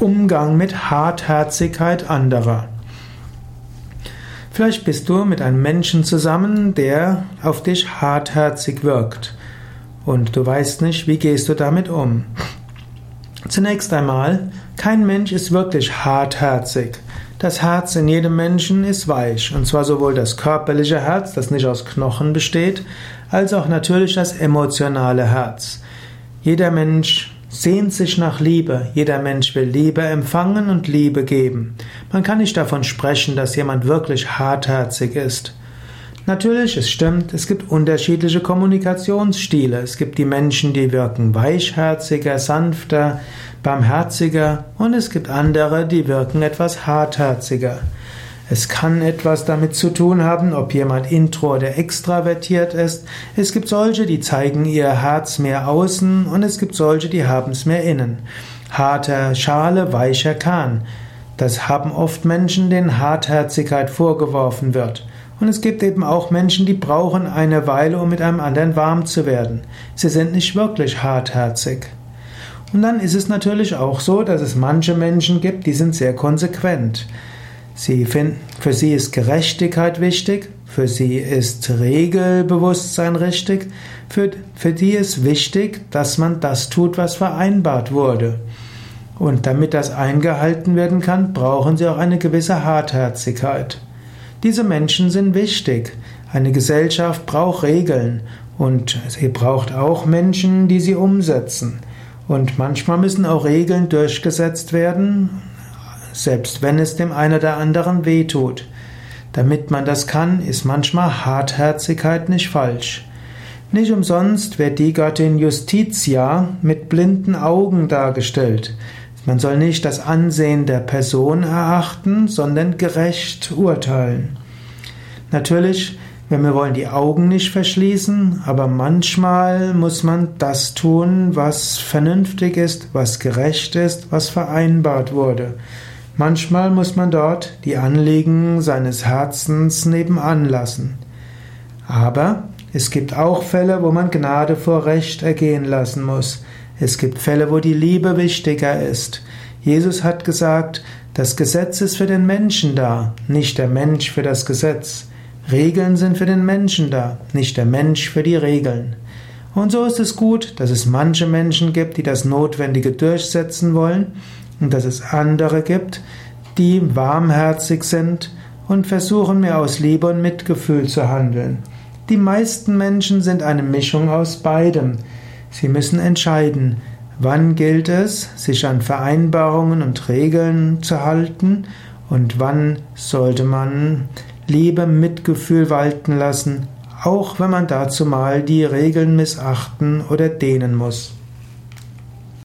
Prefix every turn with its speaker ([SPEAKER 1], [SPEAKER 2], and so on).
[SPEAKER 1] Umgang mit Hartherzigkeit anderer. Vielleicht bist du mit einem Menschen zusammen, der auf dich hartherzig wirkt und du weißt nicht, wie gehst du damit um. Zunächst einmal, kein Mensch ist wirklich hartherzig. Das Herz in jedem Menschen ist weich, und zwar sowohl das körperliche Herz, das nicht aus Knochen besteht, als auch natürlich das emotionale Herz. Jeder Mensch sehnt sich nach Liebe, jeder Mensch will Liebe empfangen und Liebe geben. Man kann nicht davon sprechen, dass jemand wirklich hartherzig ist. Natürlich, es stimmt, es gibt unterschiedliche Kommunikationsstile. Es gibt die Menschen, die wirken weichherziger, sanfter, barmherziger und es gibt andere, die wirken etwas hartherziger. Es kann etwas damit zu tun haben, ob jemand intro oder extravertiert ist. Es gibt solche, die zeigen ihr Herz mehr außen und es gibt solche, die haben es mehr innen. Harter Schale, weicher Kahn. Das haben oft Menschen, denen Hartherzigkeit vorgeworfen wird. Und es gibt eben auch Menschen, die brauchen eine Weile, um mit einem anderen warm zu werden. Sie sind nicht wirklich hartherzig. Und dann ist es natürlich auch so, dass es manche Menschen gibt, die sind sehr konsequent. Sie finden, für sie ist Gerechtigkeit wichtig, für sie ist Regelbewusstsein richtig, für, für die ist wichtig, dass man das tut, was vereinbart wurde. Und damit das eingehalten werden kann, brauchen sie auch eine gewisse Hartherzigkeit. Diese Menschen sind wichtig. Eine Gesellschaft braucht Regeln und sie braucht auch Menschen, die sie umsetzen. Und manchmal müssen auch Regeln durchgesetzt werden, selbst wenn es dem einen oder anderen wehtut. Damit man das kann, ist manchmal Hartherzigkeit nicht falsch. Nicht umsonst wird die Göttin Justitia mit blinden Augen dargestellt. Man soll nicht das Ansehen der Person erachten, sondern gerecht urteilen. Natürlich, wir wollen die Augen nicht verschließen, aber manchmal muss man das tun, was vernünftig ist, was gerecht ist, was vereinbart wurde. Manchmal muss man dort die Anliegen seines Herzens nebenan lassen. Aber es gibt auch Fälle, wo man Gnade vor Recht ergehen lassen muss. Es gibt Fälle, wo die Liebe wichtiger ist. Jesus hat gesagt, das Gesetz ist für den Menschen da, nicht der Mensch für das Gesetz. Regeln sind für den Menschen da, nicht der Mensch für die Regeln. Und so ist es gut, dass es manche Menschen gibt, die das Notwendige durchsetzen wollen und dass es andere gibt, die warmherzig sind und versuchen mehr aus Liebe und Mitgefühl zu handeln. Die meisten Menschen sind eine Mischung aus beidem. Sie müssen entscheiden, wann gilt es, sich an Vereinbarungen und Regeln zu halten und wann sollte man Liebe, Mitgefühl walten lassen, auch wenn man dazu mal die Regeln missachten oder dehnen muss.